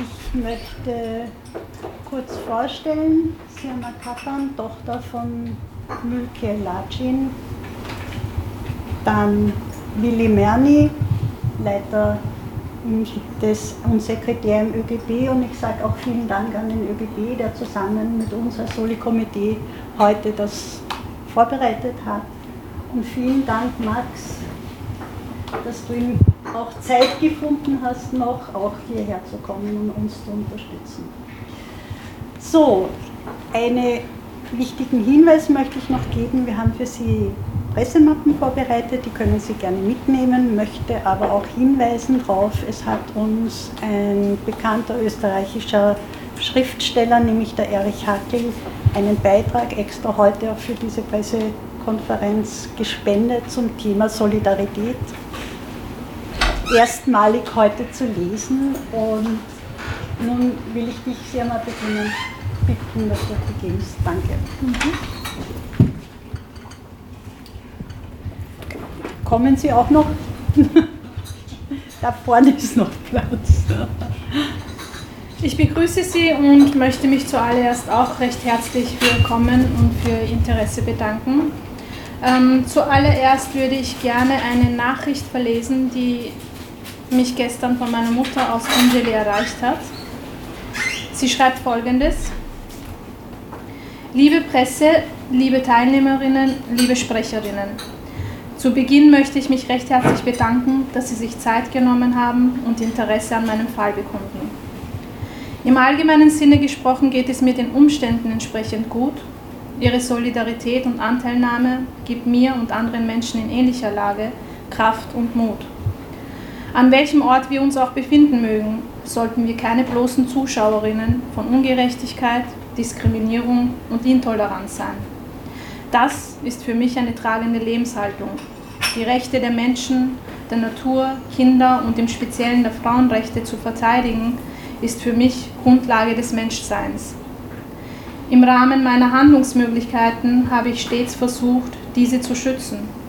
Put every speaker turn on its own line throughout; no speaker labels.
Ich möchte kurz vorstellen, Sirma Kapan, Tochter von Mülke Lacin, dann Willi Merni, Leiter des, und Sekretär im ÖGB und ich sage auch vielen Dank an den ÖGB, der zusammen mit uns als Soli-Komitee heute das vorbereitet hat. Und vielen Dank, Max, dass du ihm auch Zeit gefunden hast, noch auch hierher zu kommen und uns zu unterstützen. So, einen wichtigen Hinweis möchte ich noch geben. Wir haben für Sie Pressemappen vorbereitet, die können Sie gerne mitnehmen, möchte aber auch hinweisen darauf, es hat uns ein bekannter österreichischer Schriftsteller, nämlich der Erich Hackel, einen Beitrag extra heute auch für diese Pressekonferenz gespendet zum Thema Solidarität. Erstmalig heute zu lesen und nun will ich dich sehr mal beginnen, bitten, dass du beginnst. Danke. Mhm. Kommen Sie auch noch? da vorne ist noch Platz.
Ich begrüße Sie und möchte mich zuallererst auch recht herzlich für Kommen und für Ihr Interesse bedanken. Ähm, zuallererst würde ich gerne eine Nachricht verlesen, die mich gestern von meiner Mutter aus Ungeli erreicht hat. Sie schreibt folgendes. Liebe Presse, liebe Teilnehmerinnen, liebe Sprecherinnen. Zu Beginn möchte ich mich recht herzlich bedanken, dass Sie sich Zeit genommen haben und Interesse an meinem Fall bekunden. Im allgemeinen Sinne gesprochen geht es mir den Umständen entsprechend gut. Ihre Solidarität und Anteilnahme gibt mir und anderen Menschen in ähnlicher Lage Kraft und Mut. An welchem Ort wir uns auch befinden mögen, sollten wir keine bloßen Zuschauerinnen von Ungerechtigkeit, Diskriminierung und Intoleranz sein. Das ist für mich eine tragende Lebenshaltung. Die Rechte der Menschen, der Natur, Kinder und im Speziellen der Frauenrechte zu verteidigen, ist für mich Grundlage des Menschseins. Im Rahmen meiner Handlungsmöglichkeiten habe ich stets versucht, diese zu schützen.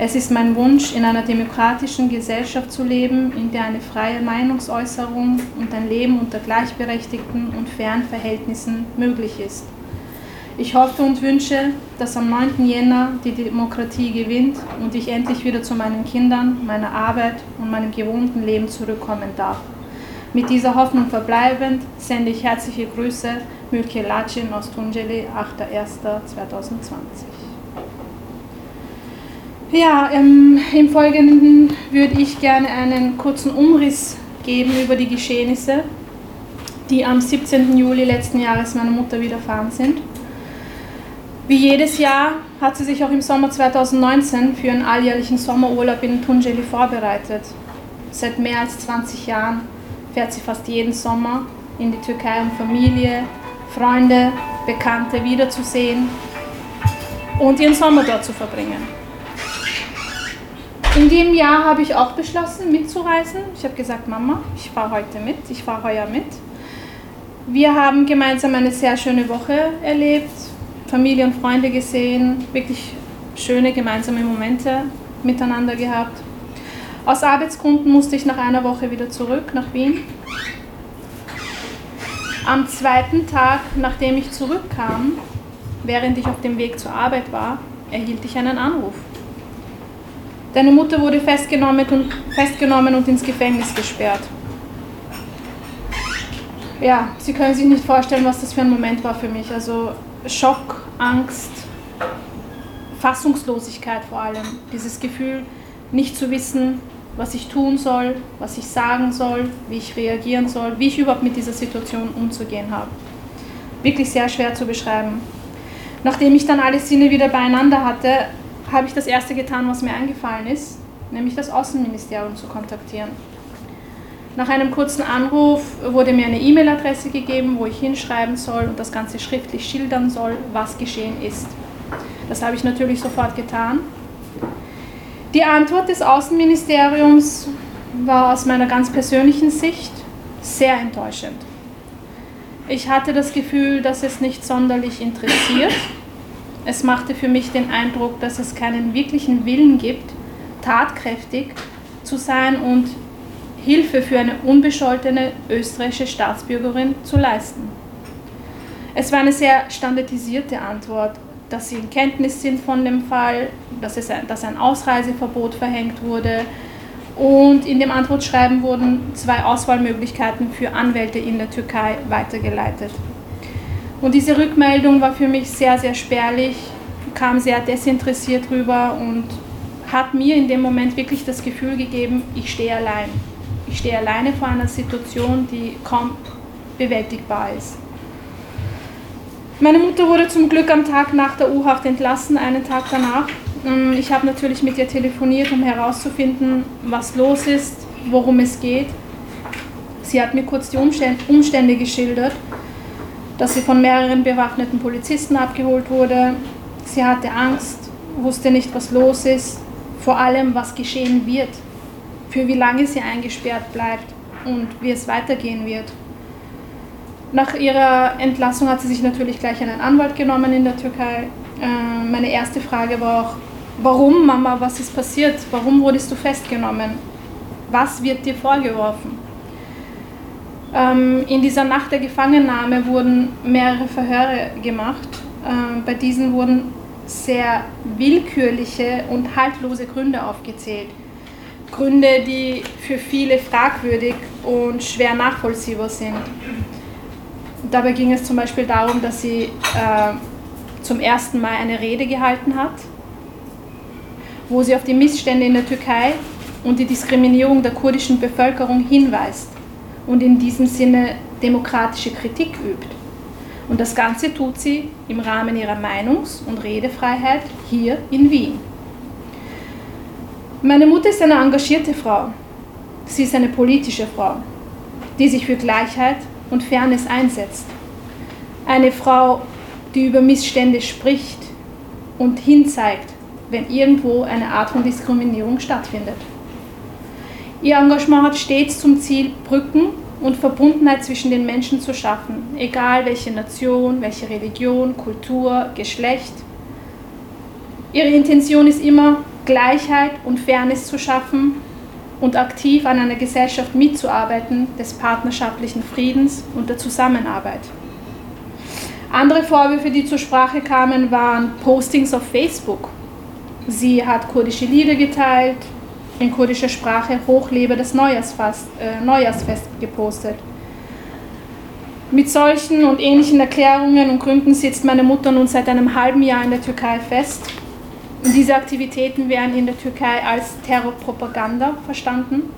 Es ist mein Wunsch, in einer demokratischen Gesellschaft zu leben, in der eine freie Meinungsäußerung und ein Leben unter gleichberechtigten und fairen Verhältnissen möglich ist. Ich hoffe und wünsche, dass am 9. Jänner die Demokratie gewinnt und ich endlich wieder zu meinen Kindern, meiner Arbeit und meinem gewohnten Leben zurückkommen darf. Mit dieser Hoffnung verbleibend sende ich herzliche Grüße Mülke Lacin aus Tunjeli, 8.1.2020. Ja, ähm, im Folgenden würde ich gerne einen kurzen Umriss geben über die Geschehnisse, die am 17. Juli letzten Jahres meiner Mutter widerfahren sind. Wie jedes Jahr hat sie sich auch im Sommer 2019 für einen alljährlichen Sommerurlaub in Tunjeli vorbereitet. Seit mehr als 20 Jahren fährt sie fast jeden Sommer in die Türkei, um Familie, Freunde, Bekannte wiederzusehen und ihren Sommer dort zu verbringen. In dem Jahr habe ich auch beschlossen, mitzureisen. Ich habe gesagt, Mama, ich fahre heute mit, ich fahre heuer mit. Wir haben gemeinsam eine sehr schöne Woche erlebt. Familie und Freunde gesehen, wirklich schöne gemeinsame Momente miteinander gehabt. Aus Arbeitsgründen musste ich nach einer Woche wieder zurück nach Wien. Am zweiten Tag, nachdem ich zurückkam, während ich auf dem Weg zur Arbeit war, erhielt ich einen Anruf. Deine Mutter wurde festgenommen und, festgenommen und ins Gefängnis gesperrt. Ja, Sie können sich nicht vorstellen, was das für ein Moment war für mich. Also Schock, Angst, Fassungslosigkeit vor allem. Dieses Gefühl, nicht zu wissen, was ich tun soll, was ich sagen soll, wie ich reagieren soll, wie ich überhaupt mit dieser Situation umzugehen habe. Wirklich sehr schwer zu beschreiben. Nachdem ich dann alle Sinne wieder beieinander hatte, habe ich das Erste getan, was mir eingefallen ist, nämlich das Außenministerium zu kontaktieren. Nach einem kurzen Anruf wurde mir eine E-Mail-Adresse gegeben, wo ich hinschreiben soll und das Ganze schriftlich schildern soll, was geschehen ist. Das habe ich natürlich sofort getan. Die Antwort des Außenministeriums war aus meiner ganz persönlichen Sicht sehr enttäuschend. Ich hatte das Gefühl, dass es nicht sonderlich interessiert. Es machte für mich den Eindruck, dass es keinen wirklichen Willen gibt, tatkräftig zu sein und Hilfe für eine unbescholtene österreichische Staatsbürgerin zu leisten. Es war eine sehr standardisierte Antwort, dass sie in Kenntnis sind von dem Fall, dass, es ein, dass ein Ausreiseverbot verhängt wurde und in dem Antwortschreiben wurden zwei Auswahlmöglichkeiten für Anwälte in der Türkei weitergeleitet. Und diese Rückmeldung war für mich sehr, sehr spärlich, kam sehr desinteressiert rüber und hat mir in dem Moment wirklich das Gefühl gegeben, ich stehe allein. Ich stehe alleine vor einer Situation, die kaum bewältigbar ist. Meine Mutter wurde zum Glück am Tag nach der U-Haft entlassen, einen Tag danach. Ähm, ich habe natürlich mit ihr telefoniert, um herauszufinden, was los ist, worum es geht. Sie hat mir kurz die Umstände geschildert, dass sie von mehreren bewaffneten Polizisten abgeholt wurde. Sie hatte Angst, wusste nicht, was los ist, vor allem, was geschehen wird, für wie lange sie eingesperrt bleibt und wie es weitergehen wird. Nach ihrer Entlassung hat sie sich natürlich gleich einen Anwalt genommen in der Türkei. Äh, meine erste Frage war auch, warum Mama, was ist passiert? Warum wurdest du festgenommen? Was wird dir vorgeworfen? Ähm, in dieser Nacht der Gefangennahme wurden mehrere Verhöre gemacht. Ähm, bei diesen wurden sehr willkürliche und haltlose Gründe aufgezählt. Gründe, die für viele fragwürdig und schwer nachvollziehbar sind. Dabei ging es zum Beispiel darum, dass sie äh, zum ersten Mal eine Rede gehalten hat, wo sie auf die Missstände in der Türkei und die Diskriminierung der kurdischen Bevölkerung hinweist und in diesem Sinne demokratische Kritik übt. Und das Ganze tut sie im Rahmen ihrer Meinungs- und Redefreiheit hier in Wien. Meine Mutter ist eine engagierte Frau. Sie ist eine politische Frau, die sich für Gleichheit und Fairness einsetzt. Eine Frau, die über Missstände spricht und hinzeigt, wenn irgendwo eine Art von Diskriminierung stattfindet. Ihr Engagement hat stets zum Ziel, Brücken und Verbundenheit zwischen den Menschen zu schaffen, egal welche Nation, welche Religion, Kultur, Geschlecht. Ihre Intention ist immer, Gleichheit und Fairness zu schaffen und aktiv an einer Gesellschaft mitzuarbeiten des partnerschaftlichen Friedens und der Zusammenarbeit. Andere Vorwürfe, die zur Sprache kamen, waren Postings auf Facebook. Sie hat kurdische Lieder geteilt, in kurdischer Sprache Hochlebe das Neujahrsfest, äh, Neujahrsfest gepostet. Mit solchen und ähnlichen Erklärungen und Gründen sitzt meine Mutter nun seit einem halben Jahr in der Türkei fest diese Aktivitäten werden in der Türkei als Terrorpropaganda verstanden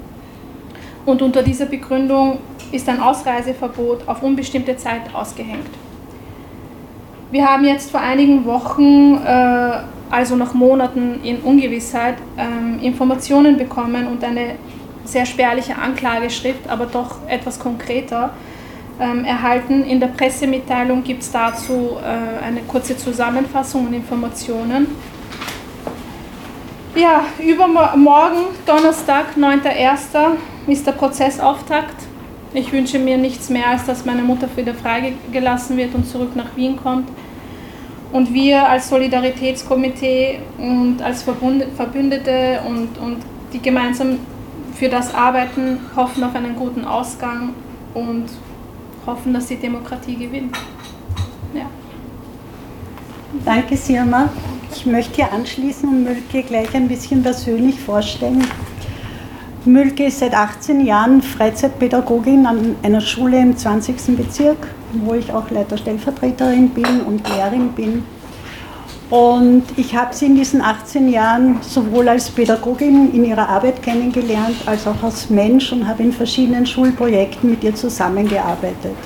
und unter dieser Begründung ist ein Ausreiseverbot auf unbestimmte Zeit ausgehängt. Wir haben jetzt vor einigen Wochen, äh, also nach Monaten in Ungewissheit, ähm, Informationen bekommen und eine sehr spärliche Anklageschrift, aber doch etwas konkreter ähm, erhalten. In der Pressemitteilung gibt es dazu äh, eine kurze Zusammenfassung und Informationen. Ja, übermorgen, Donnerstag, 9.1., ist der Prozessauftakt. Ich wünsche mir nichts mehr, als dass meine Mutter wieder freigelassen wird und zurück nach Wien kommt. Und wir als Solidaritätskomitee und als Verbündete und, und die gemeinsam für das arbeiten, hoffen auf einen guten Ausgang und hoffen, dass die Demokratie gewinnt. Ja.
Danke, Sirma. Ich möchte hier anschließen und Mülke gleich ein bisschen persönlich vorstellen. Mülke ist seit 18 Jahren Freizeitpädagogin an einer Schule im 20. Bezirk, wo ich auch Leiterstellvertreterin bin und Lehrerin bin. Und ich habe sie in diesen 18 Jahren sowohl als Pädagogin in ihrer Arbeit kennengelernt, als auch als Mensch und habe in verschiedenen Schulprojekten mit ihr zusammengearbeitet.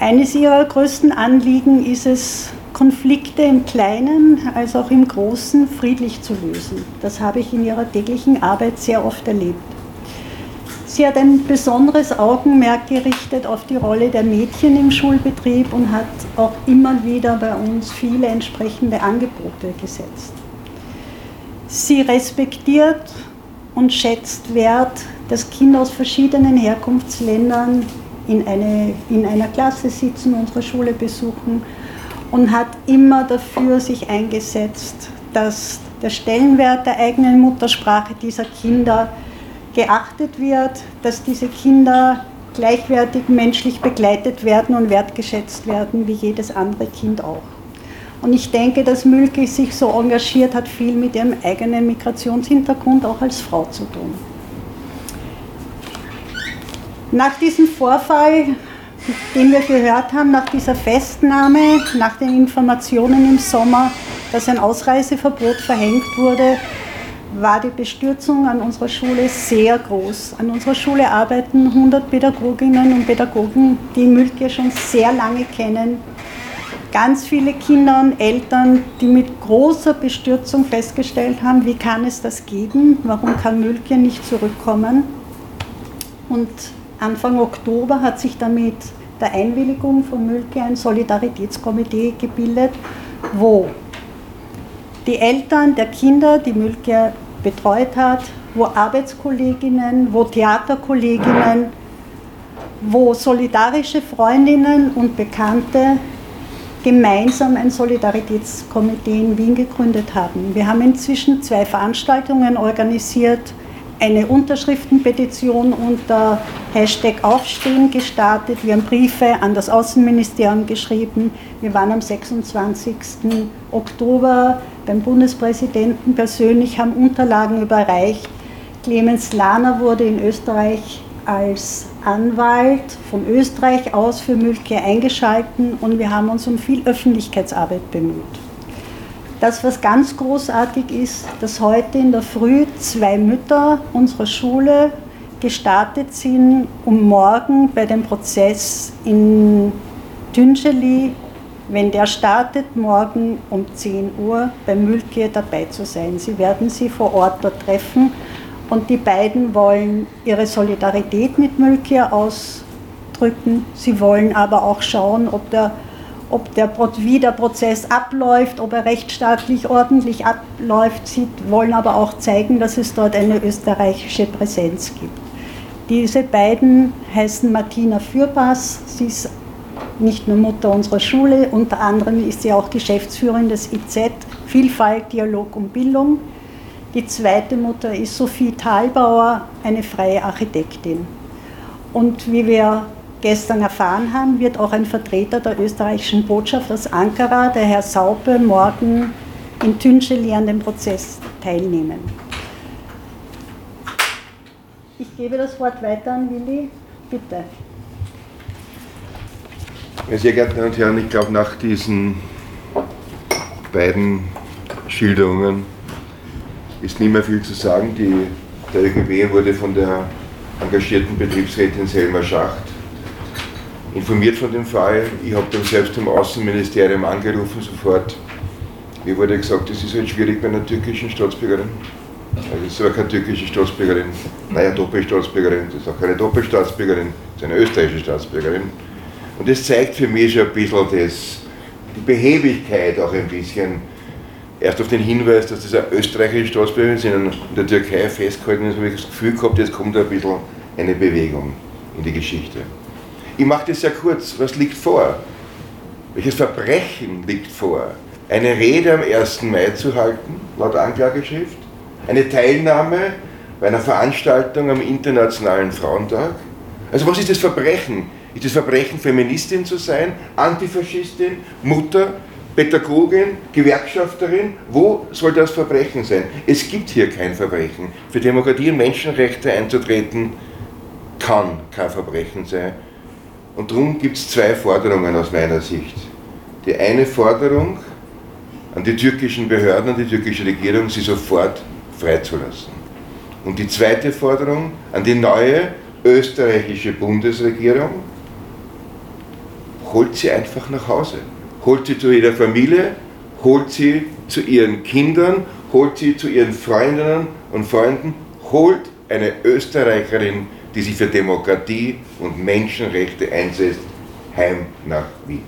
Eines ihrer größten Anliegen ist es, Konflikte im Kleinen als auch im Großen friedlich zu lösen. Das habe ich in ihrer täglichen Arbeit sehr oft erlebt. Sie hat ein besonderes Augenmerk gerichtet auf die Rolle der Mädchen im Schulbetrieb und hat auch immer wieder bei uns viele entsprechende Angebote gesetzt. Sie respektiert und schätzt wert, dass Kinder aus verschiedenen Herkunftsländern in, eine, in einer Klasse sitzen, unsere Schule besuchen und hat immer dafür sich eingesetzt, dass der Stellenwert der eigenen Muttersprache dieser Kinder geachtet wird, dass diese Kinder gleichwertig menschlich begleitet werden und wertgeschätzt werden wie jedes andere Kind auch. Und ich denke, dass Mülke sich so engagiert hat, viel mit ihrem eigenen Migrationshintergrund auch als Frau zu tun. Nach diesem Vorfall, den wir gehört haben, nach dieser Festnahme, nach den Informationen im Sommer, dass ein Ausreiseverbot verhängt wurde, war die Bestürzung an unserer Schule sehr groß. An unserer Schule arbeiten 100 Pädagoginnen und Pädagogen, die Mülke schon sehr lange kennen. Ganz viele Kinder und Eltern, die mit großer Bestürzung festgestellt haben, wie kann es das geben, warum kann Mülke nicht zurückkommen. Und Anfang Oktober hat sich damit der Einwilligung von Mülke ein Solidaritätskomitee gebildet, wo die Eltern der Kinder, die Mülke betreut hat, wo Arbeitskolleginnen, wo Theaterkolleginnen, wo solidarische Freundinnen und Bekannte gemeinsam ein Solidaritätskomitee in Wien gegründet haben. Wir haben inzwischen zwei Veranstaltungen organisiert, eine Unterschriftenpetition unter Hashtag Aufstehen gestartet. Wir haben Briefe an das Außenministerium geschrieben. Wir waren am 26. Oktober beim Bundespräsidenten persönlich, haben Unterlagen überreicht. Clemens Lahner wurde in Österreich als Anwalt von Österreich aus für Mülke eingeschalten und wir haben uns um viel Öffentlichkeitsarbeit bemüht. Das, was ganz großartig ist, dass heute in der Früh zwei Mütter unserer Schule gestartet sind, um morgen bei dem Prozess in Tüncheli wenn der startet, morgen um 10 Uhr bei Mülke dabei zu sein. Sie werden sie vor Ort dort treffen und die beiden wollen ihre Solidarität mit Mülke ausdrücken. Sie wollen aber auch schauen, ob der, ob der, wie der Prozess abläuft, ob er rechtsstaatlich ordentlich abläuft. Sie wollen aber auch zeigen, dass es dort eine österreichische Präsenz gibt. Diese beiden heißen Martina Fürbass. Sie ist nicht nur Mutter unserer Schule, unter anderem ist sie auch Geschäftsführerin des IZ Vielfalt, Dialog und Bildung. Die zweite Mutter ist Sophie Thalbauer, eine freie Architektin. Und wie wir gestern erfahren haben, wird auch ein Vertreter der österreichischen Botschaft aus Ankara, der Herr Saupe, morgen in Tüncheli an dem Prozess teilnehmen. Ich gebe das Wort weiter an Willi. Bitte.
Meine sehr geehrten Damen und Herren, ich glaube, nach diesen beiden Schilderungen ist nicht mehr viel zu sagen. Die, der ÖGB wurde von der engagierten Betriebsrätin Selma Schacht informiert von dem Fall. Ich habe dann selbst im Außenministerium angerufen sofort. Mir wurde gesagt, es ist halt schwierig bei einer türkischen Staatsbürgerin. Also ist aber keine türkische Staatsbürgerin, naja, Doppelstaatsbürgerin, das ist auch keine Doppelstaatsbürgerin, das ist eine österreichische Staatsbürgerin. Und das zeigt für mich schon ein bisschen das, die Behebigkeit auch ein bisschen. Erst auf den Hinweis, dass das eine österreichische Staatsbürgerin ist, in der Türkei festgehalten ist, habe ich das Gefühl gehabt, jetzt kommt ein bisschen eine Bewegung in die Geschichte. Ich mache das sehr kurz. Was liegt vor? Welches Verbrechen liegt vor? Eine Rede am 1. Mai zu halten, laut Anklageschrift, eine Teilnahme bei einer Veranstaltung am Internationalen Frauentag. Also was ist das Verbrechen? Ist das Verbrechen, Feministin zu sein, Antifaschistin, Mutter, Pädagogin, Gewerkschafterin? Wo soll das Verbrechen sein? Es gibt hier kein Verbrechen. Für Demokratie und Menschenrechte einzutreten, kann kein Verbrechen sein. Und darum gibt es zwei Forderungen aus meiner Sicht. Die eine Forderung an die türkischen Behörden, an die türkische Regierung, sie sofort freizulassen. Und die zweite Forderung an die neue österreichische Bundesregierung, holt sie einfach nach Hause. Holt sie zu ihrer Familie, holt sie zu ihren Kindern, holt sie zu ihren Freundinnen und Freunden, holt eine Österreicherin, die sich für Demokratie und Menschenrechte einsetzt, heim nach Wien.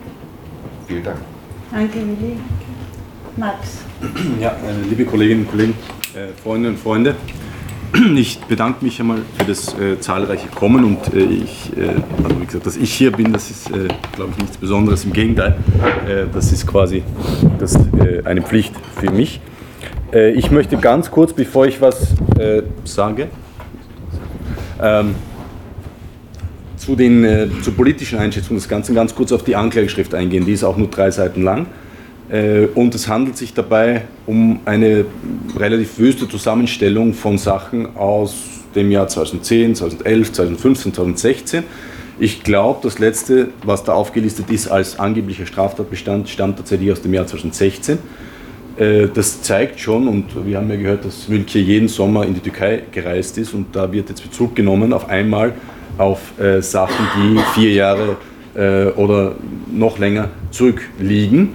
Vielen Dank.
Danke, Willi. Max.
Ja, liebe Kolleginnen und Kollegen, äh, Freunde und Freunde, ich bedanke mich einmal für das äh, zahlreiche Kommen und äh, ich, äh, also wie gesagt, dass ich hier bin, das ist, äh, glaube ich, nichts Besonderes. Im Gegenteil, äh, das ist quasi das, äh, eine Pflicht für mich. ich möchte ganz kurz, bevor ich was sage, Ähm, zu den, äh, zur politischen Einschätzung des Ganzen ganz kurz auf die Anklageschrift eingehen. Die ist auch nur drei Seiten lang. Äh, und es handelt sich dabei um eine relativ wüste Zusammenstellung von Sachen aus dem Jahr 2010, 2011, 2015, 2016. Ich glaube, das letzte, was da aufgelistet ist als angeblicher Straftatbestand, stammt tatsächlich aus dem Jahr 2016. Äh, das zeigt schon, und wir haben ja gehört, dass Mülke jeden Sommer in die Türkei gereist ist und da wird jetzt Bezug genommen auf einmal auf äh, Sachen, die vier Jahre äh, oder noch länger zurückliegen.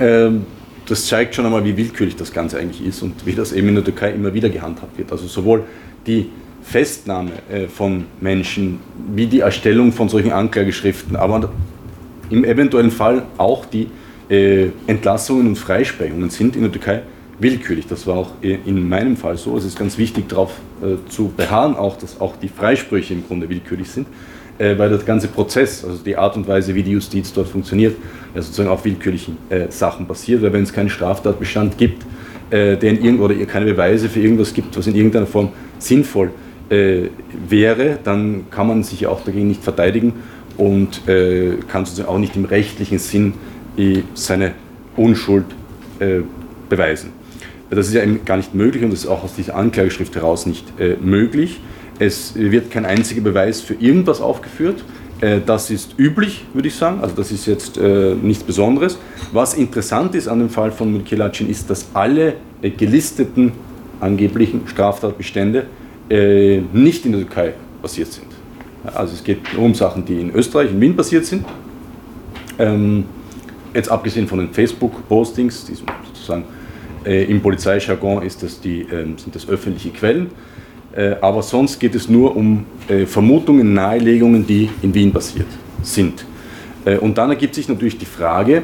Ähm, das zeigt schon einmal, wie willkürlich das Ganze eigentlich ist und wie das eben in der Türkei immer wieder gehandhabt wird. Also sowohl die Festnahme äh, von Menschen wie die Erstellung von solchen Anklageschriften, aber im eventuellen Fall auch die äh, Entlassungen und Freisprechungen sind in der Türkei willkürlich. Das war auch in meinem Fall so. Es ist ganz wichtig darauf äh, zu beharren, auch, dass auch die Freisprüche im Grunde willkürlich sind, äh, weil der ganze Prozess, also die Art und Weise, wie die Justiz dort funktioniert, ja, sozusagen auf willkürlichen äh, Sachen basiert. Weil wenn es keinen Straftatbestand gibt, der in irgend, oder keine Beweise für irgendwas gibt, was in irgendeiner Form sinnvoll wäre, dann kann man sich auch dagegen nicht verteidigen und kann sozusagen auch nicht im rechtlichen Sinn seine Unschuld beweisen. Das ist ja gar nicht möglich und das ist auch aus dieser Anklageschrift heraus nicht äh, möglich. Es wird kein einziger Beweis für irgendwas aufgeführt. Äh, das ist üblich, würde ich sagen. Also das ist jetzt äh, nichts Besonderes. Was interessant ist an dem Fall von Mikilacin ist, dass alle äh, gelisteten angeblichen Straftatbestände äh, nicht in der Türkei passiert sind. Also es geht um Sachen, die in Österreich, in Wien passiert sind. Ähm, jetzt abgesehen von den Facebook-Postings, die sozusagen äh, Im Polizeijargon ist das die, ähm, sind das öffentliche Quellen. Äh, aber sonst geht es nur um äh, Vermutungen, Nahelegungen, die in Wien basiert sind. und dann ergibt sich natürlich die Frage,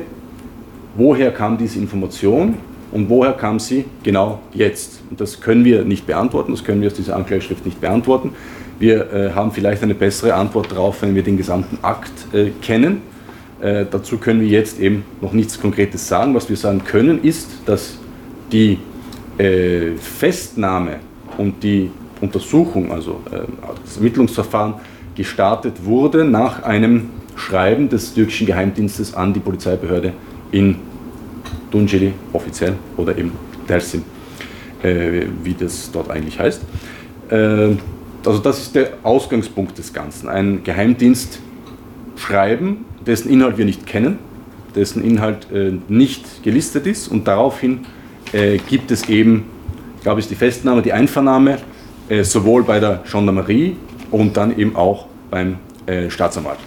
woher kam diese Information und woher kam sie genau jetzt? Und das können wir nicht beantworten, das können wir aus dieser Anklageschrift nicht beantworten. Wir äh, haben vielleicht eine bessere Antwort darauf, wenn wir den gesamten Akt äh, kennen. Äh, dazu können wir jetzt eben noch nichts Konkretes sagen. Was wir sagen können, ist, dass die äh, Festnahme und die Untersuchung, also äh, das Ermittlungsverfahren, gestartet wurde nach einem Schreiben des türkischen Geheimdienstes an die Polizeibehörde in Tunceli offiziell oder eben Dersim, äh, wie das dort eigentlich heißt. Äh, also das ist der Ausgangspunkt des Ganzen. Ein Geheimdienstschreiben, dessen Inhalt wir nicht kennen, dessen Inhalt äh, nicht gelistet ist und daraufhin äh, gibt es eben, ich glaube, ist die Festnahme, die Einvernahme, äh, sowohl bei der Gendarmerie und dann eben auch beim äh, Staatsanwalt.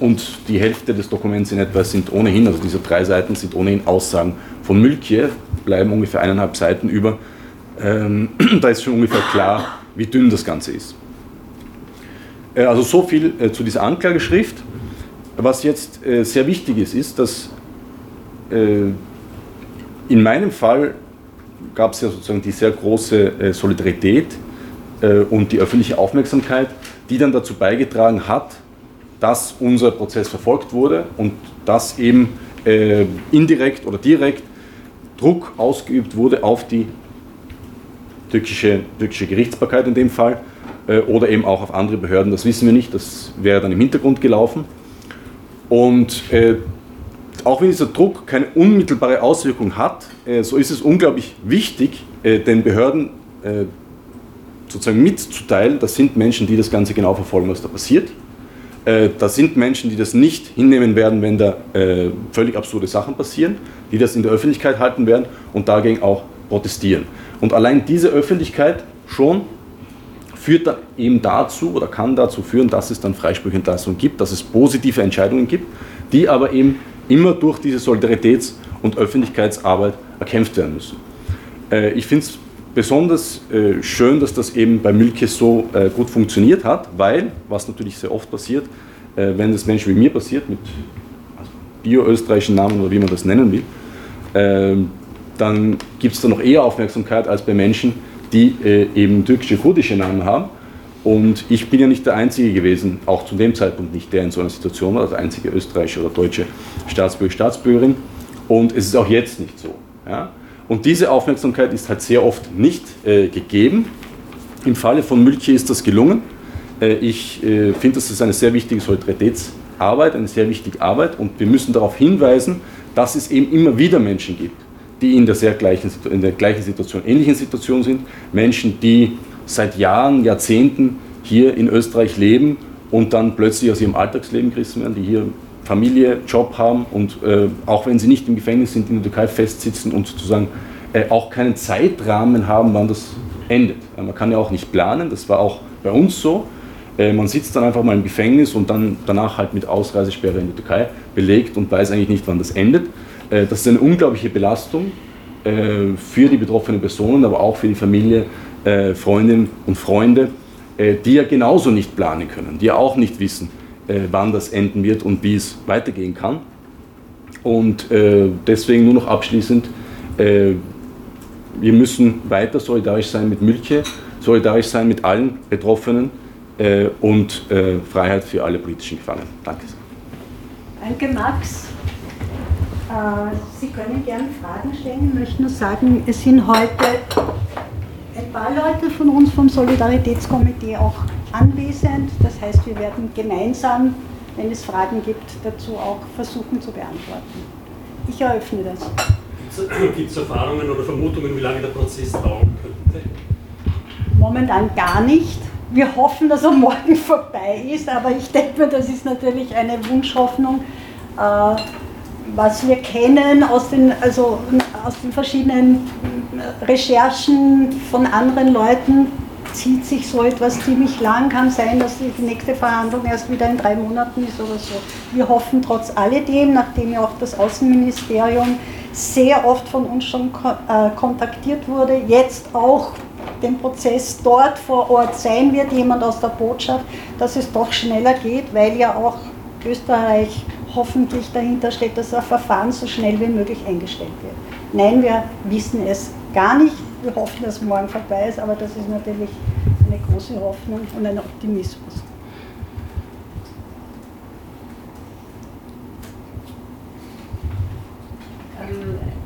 Und die Hälfte des Dokuments in etwa sind ohnehin, also diese drei Seiten sind ohnehin Aussagen von Mülkje, bleiben ungefähr eineinhalb Seiten über. Ähm, da ist schon ungefähr klar, wie dünn das Ganze ist. Äh, also so viel äh, zu dieser Anklageschrift. Was jetzt äh, sehr wichtig ist, ist, dass in meinem Fall gab es ja sozusagen die sehr große äh, Solidarität äh, und die öffentliche Aufmerksamkeit, die dann dazu beigetragen hat, dass unser Prozess verfolgt wurde und dass eben äh, indirekt oder direkt Druck ausgeübt wurde auf die türkische, türkische Gerichtsbarkeit in dem Fall oder eben auch auf andere Behörden. Das wissen wir nicht, das wäre dann im Hintergrund gelaufen. Und auch wenn dieser Druck keine unmittelbare Auswirkung hat, äh, so ist es unglaublich wichtig, äh, den Behörden äh, sozusagen mitzuteilen, das sind Menschen, die das Ganze genau verfolgen, was da passiert. Das sind Menschen, die das nicht hinnehmen werden, wenn da völlig absurde Sachen passieren, die das in der Öffentlichkeit halten werden und dagegen auch protestieren. Und allein diese Öffentlichkeit schon führt dann eben dazu oder kann dazu führen, dass es dann Freisprechentlassungen gibt, dass es positive Entscheidungen gibt, die aber eben immer durch diese Solidaritäts- und Öffentlichkeitsarbeit erkämpft werden müssen. Äh, ich finde es besonders äh, schön, dass das eben bei Milke so äh, gut funktioniert hat, weil, was natürlich sehr oft passiert, wenn das Menschen wie mir passiert, mit also bio-österreichischen Namen oder wie man das nennen will, ähm, dann gibt es da noch eher Aufmerksamkeit als bei Menschen, die eben türkische, kurdische Namen haben und ich bin ja nicht der Einzige gewesen, auch zu dem Zeitpunkt nicht, der in so einer Situation war, der einzige österreichische oder deutsche Staatsbürger, Staatsbürgerin. Und es ist auch jetzt nicht so. Ja? Und diese Aufmerksamkeit ist halt sehr oft nicht äh, gegeben. Im Falle von Mülche ist das gelungen. Äh, ich äh, finde, das ist eine sehr wichtige Solidaritätsarbeit, eine sehr wichtige Arbeit und wir müssen darauf hinweisen, dass es eben immer wieder Menschen gibt, die in der, sehr gleichen, in der gleichen Situation, ähnlichen Situation sind. Menschen, die seit Jahren, Jahrzehnten hier in Österreich leben und dann plötzlich aus ihrem Alltagsleben gerissen werden, die hier Familie, Job haben und äh, auch wenn sie nicht im Gefängnis sind, in der Türkei festsitzen und sozusagen äh, auch keinen Zeitrahmen haben, wann das endet. Äh, man kann ja auch nicht planen, das war auch bei uns so. Äh, man sitzt dann einfach mal im Gefängnis und dann danach halt mit Ausreisesperre in der Türkei belegt und weiß eigentlich nicht, wann das endet. Äh, das ist eine unglaubliche Belastung äh, für die betroffenen Personen, aber auch für die Familie, Freundinnen und Freunde, die ja genauso nicht planen können, die ja auch nicht wissen, wann das enden wird und wie es weitergehen kann. Und deswegen nur noch abschließend, wir müssen weiter solidarisch sein mit Mülche, solidarisch sein mit allen Betroffenen äh, und äh, Freiheit für alle politischen Gefangenen. Danke.
Danke, Max. Äh, Sie können gerne Fragen stellen. Ich möchte nur sagen, es sind heute ein paar Leute von uns vom Solidaritätskomitee auch anwesend. Das heißt, wir werden gemeinsam, wenn es Fragen gibt, dazu auch versuchen zu beantworten. Ich eröffne das.
Gibt es Erfahrungen oder Vermutungen, wie lange der Prozess dauern könnte?
Momentan gar nicht wir hoffen, dass er morgen vorbei ist, aber ich denke mir, das ist natürlich eine Wunschhoffnung. Äh, was wir kennen aus den, also aus den verschiedenen Recherchen von anderen Leuten, zieht sich so etwas ziemlich lang. Kann sein, dass die nächste Verhandlung erst wieder in drei Monaten ist oder so. Wir hoffen trotz alledem, nachdem ja auch das Außenministerium sehr oft von uns schon äh, kontaktiert wurde, jetzt auch den Prozess dort vor Ort sein wird, jemand aus der Botschaft, dass es doch schneller geht, weil ja auch Österreich hoffentlich dahinter steht, dass ein Verfahren so schnell wie möglich eingestellt wird. Nein, wir wissen es gar nicht. Wir hoffen, dass morgen vorbei ist, aber das ist natürlich eine große Hoffnung und ein Optimismus.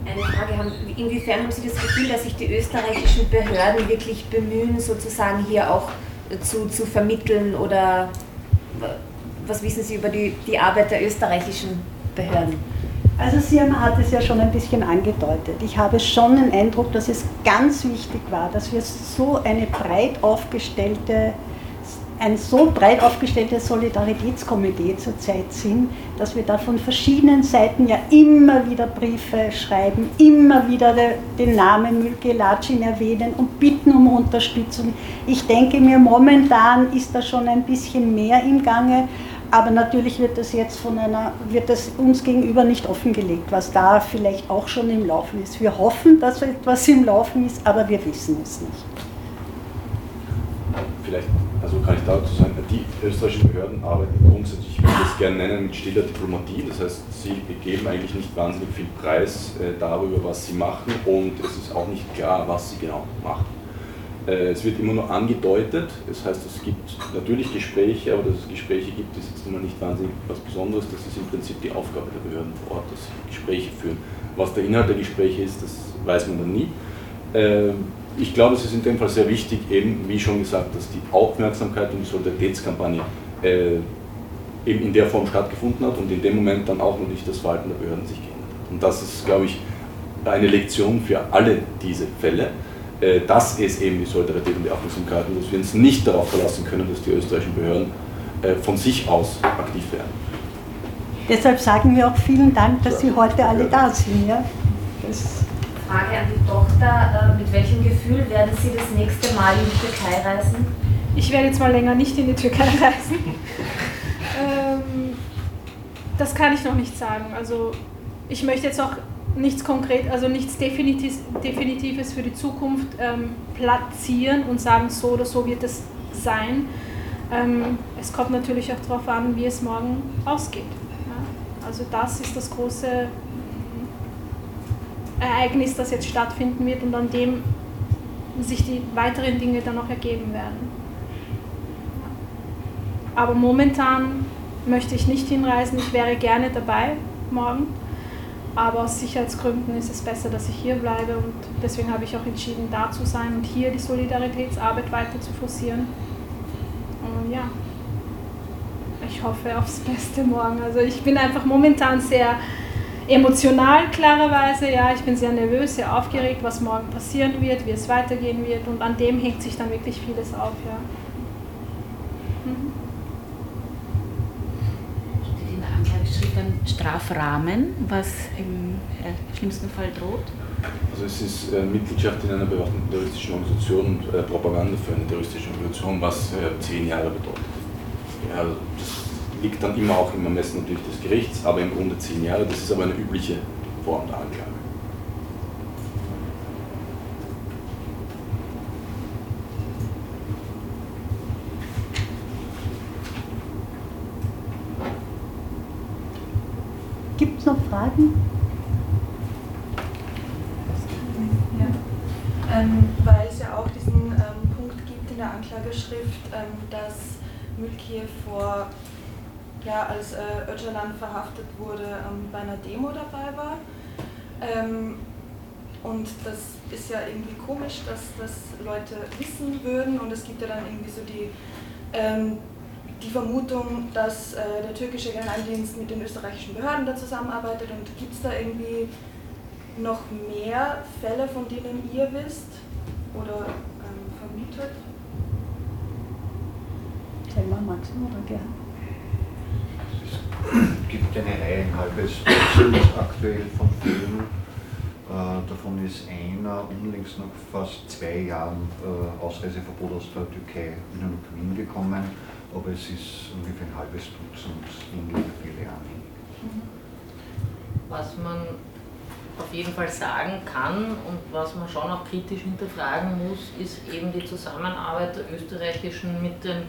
eine Frage haben. Inwiefern haben Sie das Gefühl, dass sich die österreichischen Behörden wirklich bemühen, sozusagen hier auch zu, zu vermitteln oder was wissen Sie über die, die Arbeit der österreichischen Behörden?
Also Sirma hat es ja schon ein bisschen angedeutet. Ich habe schon den Eindruck, dass es ganz wichtig war, dass wir so eine breit aufgestellte ein so breit aufgestelltes Solidaritätskomitee zurzeit sind, dass wir da von verschiedenen Seiten ja immer wieder Briefe schreiben, immer wieder den Namen Mülke Latschin erwähnen und bitten um Unterstützung. Ich denke mir, momentan ist da schon ein bisschen mehr im Gange, aber natürlich wird das jetzt von einer, wird das uns gegenüber nicht offengelegt, was da vielleicht auch schon im Laufen ist. Wir hoffen, dass etwas im Laufen ist, aber wir wissen es nicht.
Vielleicht also kann ich dazu sagen, die österreichischen Behörden arbeiten grundsätzlich, ich würde das gerne nennen, mit stiller Diplomatie. Das heißt, sie geben eigentlich nicht wahnsinnig viel Preis äh, darüber, was sie machen und es ist auch nicht klar, was sie genau machen. Äh, es wird immer nur angedeutet, das heißt, es gibt natürlich Gespräche, aber dass es Gespräche gibt, ist jetzt immer nicht wahnsinnig was Besonderes. Das ist im Prinzip die Aufgabe der Behörden vor Ort, dass sie Gespräche führen. Was der Inhalt der Gespräche ist, das weiß man dann nie. Äh, ich glaube, es ist in dem Fall sehr wichtig, eben wie schon gesagt, dass die Aufmerksamkeit und die Solidaritätskampagne äh, eben in der Form stattgefunden hat und in dem Moment dann auch natürlich das Verhalten der Behörden sich geändert hat. Und das ist, glaube ich, eine Lektion für alle diese Fälle, äh, dass es eben die Solidarität und die Aufmerksamkeit und dass wir uns nicht darauf verlassen können, dass die österreichischen Behörden äh, von sich aus aktiv werden.
Deshalb sagen wir auch vielen Dank, dass Sie heute alle da sind. Ja? Das
Frage an die Tochter. Äh, mit welchem Gefühl werden Sie das nächste Mal in die Türkei reisen?
Ich werde jetzt mal länger nicht in die Türkei reisen. ähm, das kann ich noch nicht sagen. Also ich möchte jetzt auch nichts konkret, also nichts Definitives für die Zukunft ähm, platzieren und sagen, so oder so wird es sein. Ähm, es kommt natürlich auch darauf an, wie es morgen ausgeht. Ja? Also das ist das große Ereignis, das jetzt stattfinden wird und an dem sich die weiteren Dinge dann noch ergeben werden. Aber momentan möchte ich nicht hinreisen, ich wäre gerne dabei morgen. Aber aus Sicherheitsgründen ist es besser, dass ich hier bleibe und deswegen habe ich auch entschieden, da zu sein und hier die Solidaritätsarbeit weiter zu forcieren. Und ja, ich hoffe aufs Beste morgen. Also ich bin einfach momentan sehr emotional klarerweise, ja, ich bin sehr nervös, sehr aufgeregt, was morgen passieren wird, wie es weitergehen wird und an dem hängt sich dann wirklich vieles auf, ja.
Mhm. In der Ein Strafrahmen, was im äh, schlimmsten Fall droht?
Also es ist äh, Mitgliedschaft in einer bewaffneten terroristischen Organisation und äh, Propaganda für eine terroristische Organisation, was zehn Jahre bedeutet. Ja, das liegt dann immer auch im Ermessen natürlich des Gerichts, aber im Grunde zehn Jahre. Das ist aber eine übliche Form der Anklage.
Gibt es noch Fragen?
Ja. Ähm, weil es ja auch diesen ähm, Punkt gibt in der Anklageschrift, ähm, dass Mülkiew vor ja, als äh, Öcalan verhaftet wurde, ähm, bei einer Demo dabei war. Ähm, und das ist ja irgendwie komisch, dass das Leute wissen würden und es gibt ja dann irgendwie so die, ähm, die Vermutung, dass äh, der türkische Geheimdienst mit den österreichischen Behörden da zusammenarbeitet und gibt es da irgendwie noch mehr Fälle, von denen ihr wisst oder ähm, vermutet?
Magst du oder gerne?
Es gibt eine Reihe ein halbes Dutzend aktuell von Fällen. Äh, davon ist einer unlängst nach fast zwei Jahren äh, Ausreiseverbot aus der Türkei wieder nach Wien gekommen, aber es ist ungefähr ein halbes Dutzend ähnliche Fälle anhängig.
Was man auf jeden Fall sagen kann und was man schon auch kritisch hinterfragen muss, ist eben die Zusammenarbeit der österreichischen mit den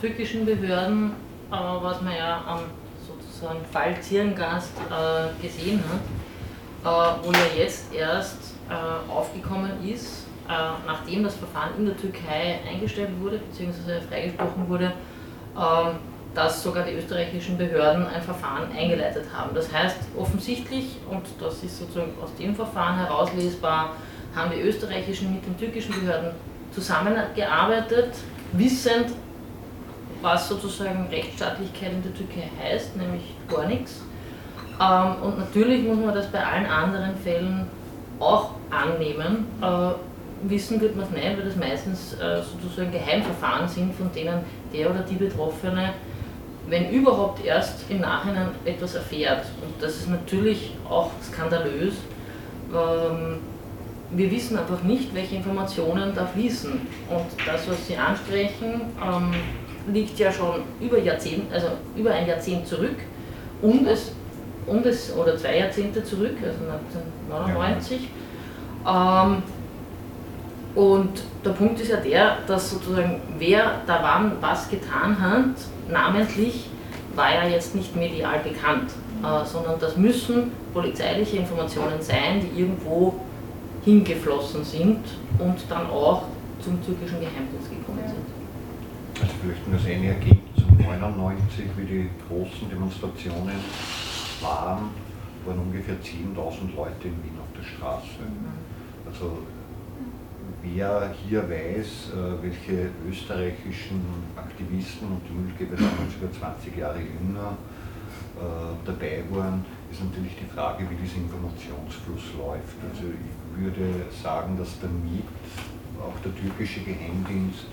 türkischen Behörden, was man ja am sozusagen Fall Zirngast äh, gesehen hat, äh, wo ja jetzt erst äh, aufgekommen ist, äh, nachdem das Verfahren in der Türkei eingestellt wurde bzw. freigesprochen wurde, ähm, dass sogar die österreichischen Behörden ein Verfahren eingeleitet haben. Das heißt offensichtlich, und das ist sozusagen aus dem Verfahren herauslesbar, haben die österreichischen mit den türkischen Behörden zusammengearbeitet, wissend, was sozusagen Rechtsstaatlichkeit in der Türkei heißt, nämlich gar nichts. Ähm, und natürlich muss man das bei allen anderen Fällen auch annehmen. Äh, wissen wird man es nicht, weil das meistens äh, sozusagen Geheimverfahren sind, von denen der oder die Betroffene, wenn überhaupt erst im Nachhinein etwas erfährt. Und das ist natürlich auch skandalös. Ähm, wir wissen einfach nicht, welche Informationen da fließen. Und das, was Sie ansprechen, ähm, liegt ja schon über, Jahrzehnt, also über ein Jahrzehnt zurück und es, und es oder zwei Jahrzehnte zurück, also 1999. Ja. Ähm, und der Punkt ist ja der, dass sozusagen wer da wann was getan hat, namentlich war ja jetzt nicht medial bekannt, äh, sondern das müssen polizeiliche Informationen sein, die irgendwo hingeflossen sind und dann auch zum türkischen Geheimdienst gekommen sind.
Also vielleicht nur das eine ergänzen. 99, wie die großen Demonstrationen waren, waren ungefähr 10.000 Leute in Wien auf der Straße. Also wer hier weiß, äh, welche österreichischen Aktivisten und die Müllgeber damals über 20 Jahre jünger äh, dabei waren, ist natürlich die Frage, wie dieser Informationsfluss läuft. Also ich würde sagen, dass damit auch der türkische Geheimdienst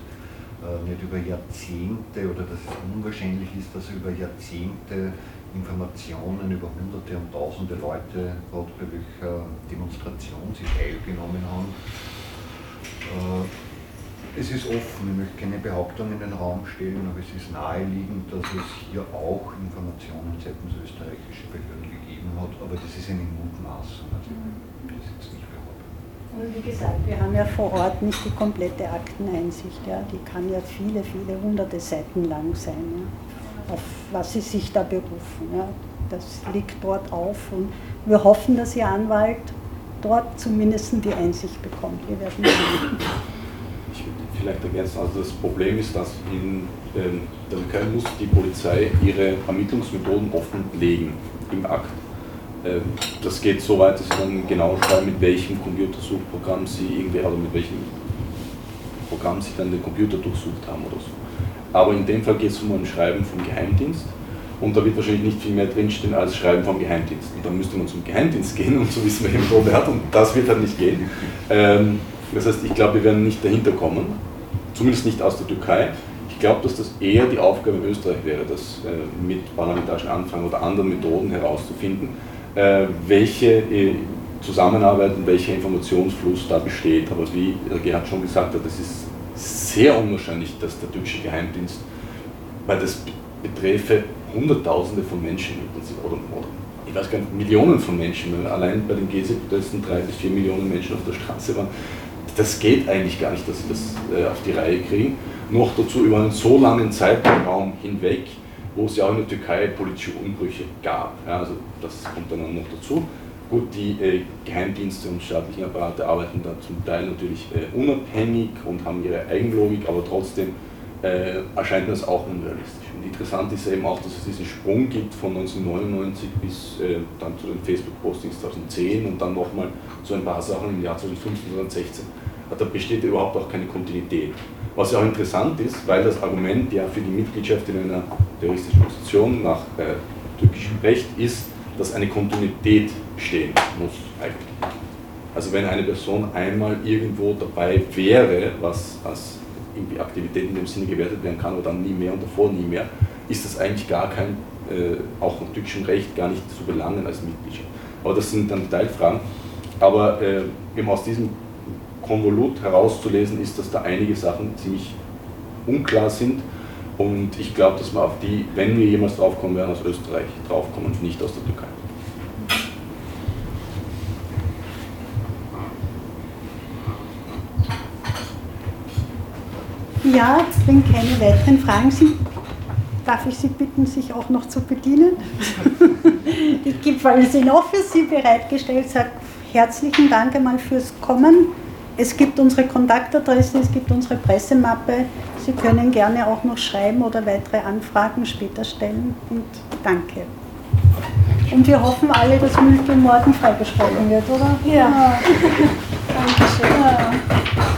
nicht über Jahrzehnte oder dass es unwahrscheinlich ist, dass über Jahrzehnte Informationen über Hunderte und Tausende Leute, gerade bei welcher Demonstration sie teilgenommen haben. Äh, es ist offen, ich möchte keine Behauptung in den Raum stellen, aber es ist naheliegend, dass es hier auch Informationen seitens österreichischer Behörden gegeben hat, aber das ist eine Mutmaßung. Also nicht
und wie gesagt, wir haben ja vor Ort nicht die komplette Akteneinsicht. Ja. Die kann ja viele, viele hunderte Seiten lang sein, ja. auf was sie sich da berufen. Ja. Das liegt dort auf und wir hoffen, dass Ihr Anwalt dort zumindest die Einsicht bekommt. Wir werden sehen.
Ich würde vielleicht ergänzen, also das Problem ist, dass in ähm, der Türkei muss die Polizei ihre Ermittlungsmethoden offenlegen im Akt. Äh, das geht so weit, dass Sie dann genau schreiben, mit welchem Computersuchprogramm Sie irgendwie, also mit welchem Programm Sie dann den Computer durchsucht haben oder so. Aber in dem Fall geht es um ein Schreiben vom Geheimdienst und da wird wahrscheinlich nicht viel mehr drinstehen als Schreiben vom Geheimdienst. Und dann müsste man zum Geheimdienst gehen, um zu wissen, welche Methode er hat und das wird dann nicht gehen. Ähm, das heißt, ich glaube, wir werden nicht dahinter kommen, zumindest nicht aus der Türkei. Ich glaube, dass das eher die Aufgabe in Österreich wäre, das äh, mit parlamentarischen Anfragen oder anderen Methoden herauszufinden, welche äh, Zusammenarbeit und welcher Informationsfluss da besteht. Aber wie Gerhard schon gesagt hat, es ist sehr unwahrscheinlich, dass der türkische Geheimdienst, weil das beträfe Hunderttausende von Menschen oder, oder ich weiß gar nicht, Millionen von Menschen, allein bei den G7-Protesten drei bis vier Millionen Menschen auf der Straße waren. Das geht eigentlich gar nicht, dass sie das äh, auf die Reihe kriegen. Noch dazu über einen so langen Zeitraum hinweg, wo es ja auch in der Türkei politische Umbrüche gab. Ja, also das kommt dann auch noch dazu. Gut, die äh, Geheimdienste und staatlichen Apparate arbeiten da zum Teil natürlich äh, unabhängig und haben ihre Eigenlogik, aber trotzdem äh, erscheint das auch unrealistisch. Und interessant ist eben auch, dass es diesen Sprung gibt von 1999 bis äh, dann zu den Facebook-Postings 2010 und dann nochmal zu ein paar Sachen im Jahr 2015 oder 2016. Da besteht überhaupt auch keine Kontinuität. Was ja auch interessant ist, weil das Argument ja für die Mitgliedschaft in einer terroristischen Organisation nach äh, türkischem Recht ist, dass eine Kontinuität bestehen muss eigentlich. Also wenn eine Person einmal irgendwo dabei wäre, was als irgendwie Aktivität in dem Sinne gewertet werden kann, aber dann nie mehr und davor nie mehr, ist das eigentlich gar kein, äh, auch im türkischen Recht gar nicht zu belangen als Mitgliedschaft. Aber das sind dann Detailfragen. Aber äh, eben aus diesem Konvolut herauszulesen ist, dass da einige Sachen ziemlich unklar sind. Und ich glaube, dass wir auf die, wenn wir jemals draufkommen werden, aus Österreich draufkommen und nicht aus der Türkei.
Ja, wenn keine weiteren Fragen sind, darf ich Sie bitten, sich auch noch zu bedienen. gebe alles in auch für Sie bereitgestellt. Sage herzlichen Dank einmal fürs Kommen. Es gibt unsere Kontaktadresse, es gibt unsere Pressemappe. Sie können gerne auch noch schreiben oder weitere Anfragen später stellen. Und danke. Und wir hoffen alle, dass Mülke morgen freigesprochen wird, oder?
Ja. Dankeschön.
Ja.